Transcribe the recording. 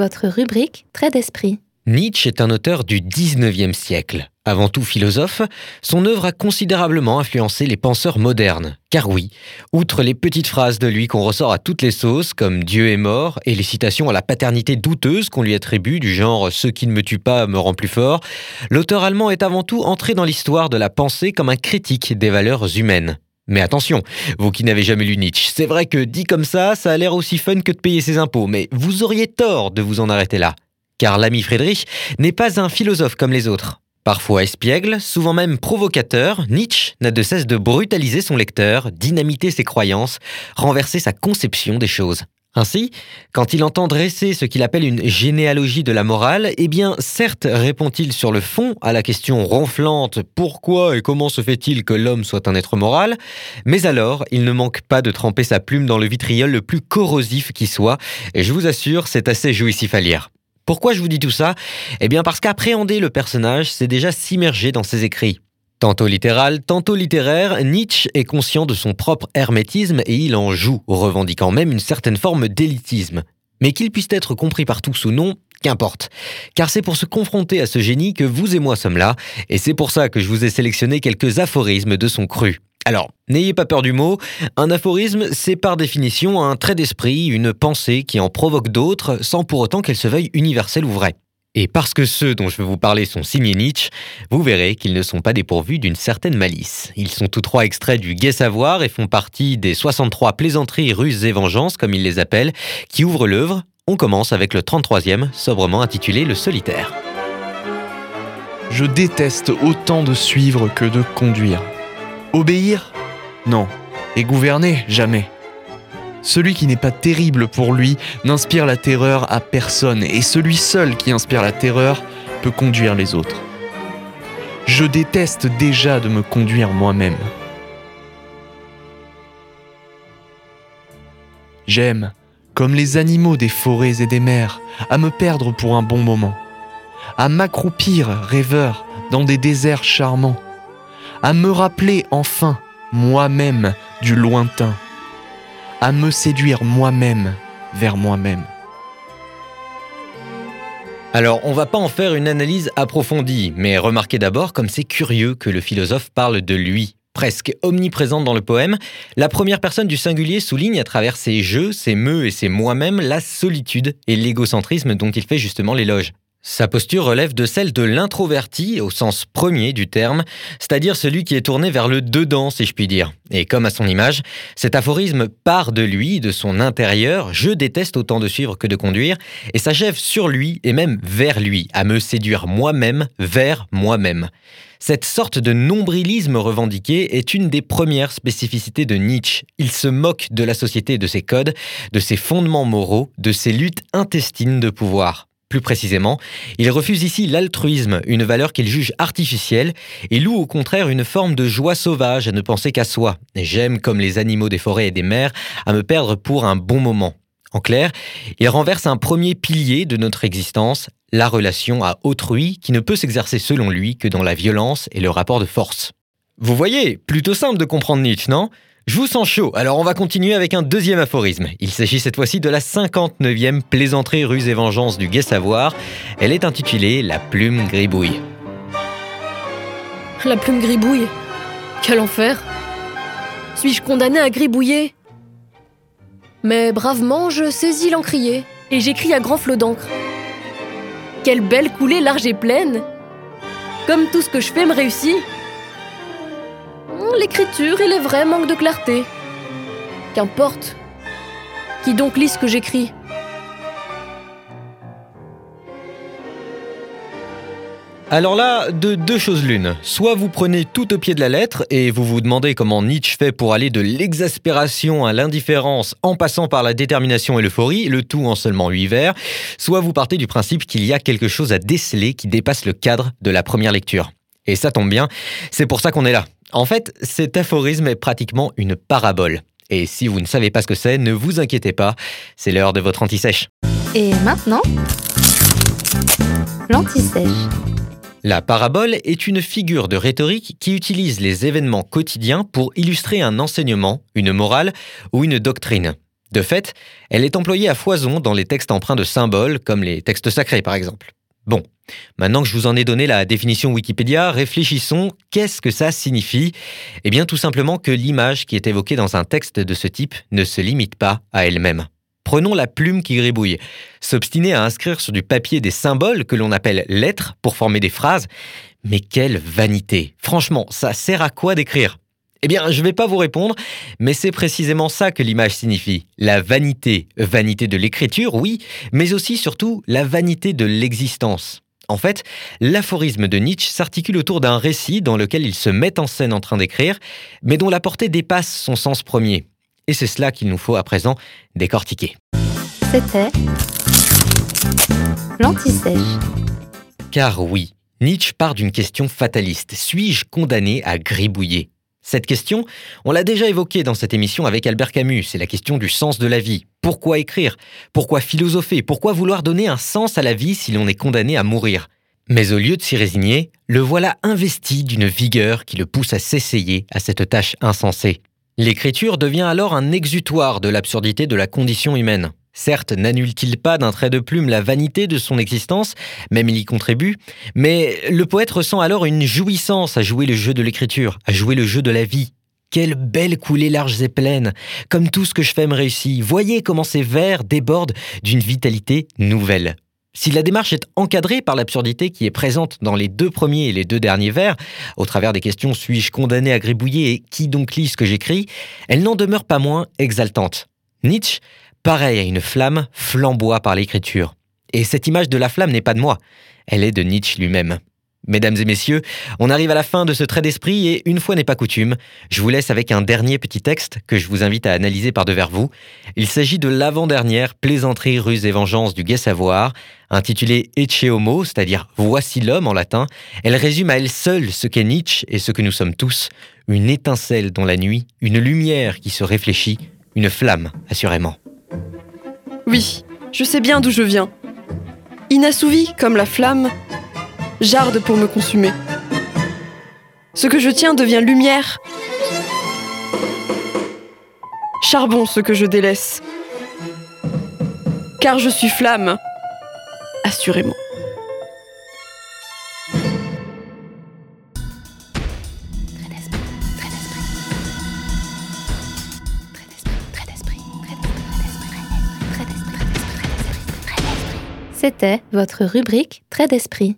votre rubrique Trait d'esprit. Nietzsche est un auteur du 19e siècle. Avant tout philosophe, son œuvre a considérablement influencé les penseurs modernes. Car oui, outre les petites phrases de lui qu'on ressort à toutes les sauces, comme Dieu est mort, et les citations à la paternité douteuse qu'on lui attribue, du genre Ce qui ne me tue pas me rend plus fort, l'auteur allemand est avant tout entré dans l'histoire de la pensée comme un critique des valeurs humaines. Mais attention, vous qui n'avez jamais lu Nietzsche, c'est vrai que dit comme ça, ça a l'air aussi fun que de payer ses impôts, mais vous auriez tort de vous en arrêter là. Car l'ami Friedrich n'est pas un philosophe comme les autres. Parfois espiègle, souvent même provocateur, Nietzsche n'a de cesse de brutaliser son lecteur, dynamiter ses croyances, renverser sa conception des choses. Ainsi, quand il entend dresser ce qu'il appelle une généalogie de la morale, eh bien, certes répond-il sur le fond à la question ronflante pourquoi et comment se fait-il que l'homme soit un être moral, mais alors il ne manque pas de tremper sa plume dans le vitriol le plus corrosif qui soit, et je vous assure, c'est assez jouissif à lire. Pourquoi je vous dis tout ça? Eh bien parce qu'appréhender le personnage, c'est déjà s'immerger dans ses écrits. Tantôt littéral, tantôt littéraire, Nietzsche est conscient de son propre hermétisme et il en joue, revendiquant même une certaine forme d'élitisme. Mais qu'il puisse être compris par tous ou non, qu'importe. Car c'est pour se confronter à ce génie que vous et moi sommes là, et c'est pour ça que je vous ai sélectionné quelques aphorismes de son cru. Alors, n'ayez pas peur du mot, un aphorisme, c'est par définition un trait d'esprit, une pensée qui en provoque d'autres, sans pour autant qu'elle se veuille universelle ou vraie. Et parce que ceux dont je vais vous parler sont signés Nietzsche, vous verrez qu'ils ne sont pas dépourvus d'une certaine malice. Ils sont tous trois extraits du Gai Savoir et font partie des 63 plaisanteries, ruses et vengeances, comme il les appelle, qui ouvrent l'œuvre. On commence avec le 33e, sobrement intitulé Le Solitaire. Je déteste autant de suivre que de conduire. Obéir? Non. Et gouverner? Jamais. Celui qui n'est pas terrible pour lui n'inspire la terreur à personne, et celui seul qui inspire la terreur peut conduire les autres. Je déteste déjà de me conduire moi-même. J'aime, comme les animaux des forêts et des mers, à me perdre pour un bon moment, à m'accroupir rêveur dans des déserts charmants, à me rappeler enfin moi-même du lointain, à me séduire moi-même vers moi-même. Alors, on va pas en faire une analyse approfondie, mais remarquez d'abord comme c'est curieux que le philosophe parle de lui. Presque omniprésente dans le poème, la première personne du singulier souligne à travers ses jeux, ses meus et ses moi-même la solitude et l'égocentrisme dont il fait justement l'éloge. Sa posture relève de celle de l'introverti au sens premier du terme, c'est-à-dire celui qui est tourné vers le dedans, si je puis dire. Et comme à son image, cet aphorisme part de lui, de son intérieur, je déteste autant de suivre que de conduire, et s'achève sur lui et même vers lui, à me séduire moi-même vers moi-même. Cette sorte de nombrilisme revendiqué est une des premières spécificités de Nietzsche. Il se moque de la société de ses codes, de ses fondements moraux, de ses luttes intestines de pouvoir. Plus précisément, il refuse ici l'altruisme, une valeur qu'il juge artificielle, et loue au contraire une forme de joie sauvage à ne penser qu'à soi. J'aime, comme les animaux des forêts et des mers, à me perdre pour un bon moment. En clair, il renverse un premier pilier de notre existence, la relation à autrui, qui ne peut s'exercer selon lui que dans la violence et le rapport de force. Vous voyez, plutôt simple de comprendre Nietzsche, non? Je vous sens chaud, alors on va continuer avec un deuxième aphorisme. Il s'agit cette fois-ci de la 59e plaisanterie ruse et vengeance du Gai Savoir. Elle est intitulée La plume gribouille. La plume gribouille? Quel enfer Suis-je condamné à gribouiller? Mais bravement, je saisis l'encrier et j'écris à grand flot d'encre. Quelle belle coulée large et pleine Comme tout ce que je fais me réussit l'écriture, il est vrai, manque de clarté. Qu'importe. Qui donc lit ce que j'écris? Alors là, de deux choses l'une. Soit vous prenez tout au pied de la lettre et vous vous demandez comment Nietzsche fait pour aller de l'exaspération à l'indifférence en passant par la détermination et l'euphorie, le tout en seulement huit vers. Soit vous partez du principe qu'il y a quelque chose à déceler qui dépasse le cadre de la première lecture. Et ça tombe bien, c'est pour ça qu'on est là. En fait, cet aphorisme est pratiquement une parabole. Et si vous ne savez pas ce que c'est, ne vous inquiétez pas, c'est l'heure de votre anti-sèche. Et maintenant, l'anti-sèche. La parabole est une figure de rhétorique qui utilise les événements quotidiens pour illustrer un enseignement, une morale ou une doctrine. De fait, elle est employée à foison dans les textes empreints de symboles, comme les textes sacrés par exemple. Bon, maintenant que je vous en ai donné la définition Wikipédia, réfléchissons, qu'est-ce que ça signifie? Eh bien tout simplement que l'image qui est évoquée dans un texte de ce type ne se limite pas à elle-même. Prenons la plume qui gribouille. S'obstiner à inscrire sur du papier des symboles que l'on appelle lettres pour former des phrases, mais quelle vanité Franchement, ça sert à quoi d'écrire? Eh bien, je ne vais pas vous répondre, mais c'est précisément ça que l'image signifie. La vanité. Vanité de l'écriture, oui, mais aussi surtout la vanité de l'existence. En fait, l'aphorisme de Nietzsche s'articule autour d'un récit dans lequel il se met en scène en train d'écrire, mais dont la portée dépasse son sens premier. Et c'est cela qu'il nous faut à présent décortiquer. C'était l'anti-sèche. Car oui, Nietzsche part d'une question fataliste. Suis-je condamné à gribouiller? Cette question, on l'a déjà évoquée dans cette émission avec Albert Camus, c'est la question du sens de la vie. Pourquoi écrire? Pourquoi philosopher? Pourquoi vouloir donner un sens à la vie si l'on est condamné à mourir? Mais au lieu de s'y résigner, le voilà investi d'une vigueur qui le pousse à s'essayer à cette tâche insensée. L'écriture devient alors un exutoire de l'absurdité de la condition humaine. Certes, n'annule-t-il pas d'un trait de plume la vanité de son existence, même il y contribue, mais le poète ressent alors une jouissance à jouer le jeu de l'écriture, à jouer le jeu de la vie. Quelle belle coulée larges et pleines Comme tout ce que je fais me réussit. Voyez comment ces vers débordent d'une vitalité nouvelle. Si la démarche est encadrée par l'absurdité qui est présente dans les deux premiers et les deux derniers vers, au travers des questions suis-je condamné à gribouiller et qui donc lit ce que j'écris, elle n'en demeure pas moins exaltante. Nietzsche pareil à une flamme, flamboie par l'écriture. Et cette image de la flamme n'est pas de moi, elle est de Nietzsche lui-même. Mesdames et messieurs, on arrive à la fin de ce trait d'esprit et une fois n'est pas coutume, je vous laisse avec un dernier petit texte que je vous invite à analyser par devers vous. Il s'agit de l'avant-dernière plaisanterie ruse et vengeance du gai savoir, intitulée Ecce Homo, c'est-à-dire Voici l'homme en latin. Elle résume à elle seule ce qu'est Nietzsche et ce que nous sommes tous, une étincelle dans la nuit, une lumière qui se réfléchit, une flamme assurément. Oui, je sais bien d'où je viens. Inassouvi comme la flamme, j'arde pour me consumer. Ce que je tiens devient lumière. Charbon ce que je délaisse. Car je suis flamme, assurément. C'était votre rubrique Trait d'esprit.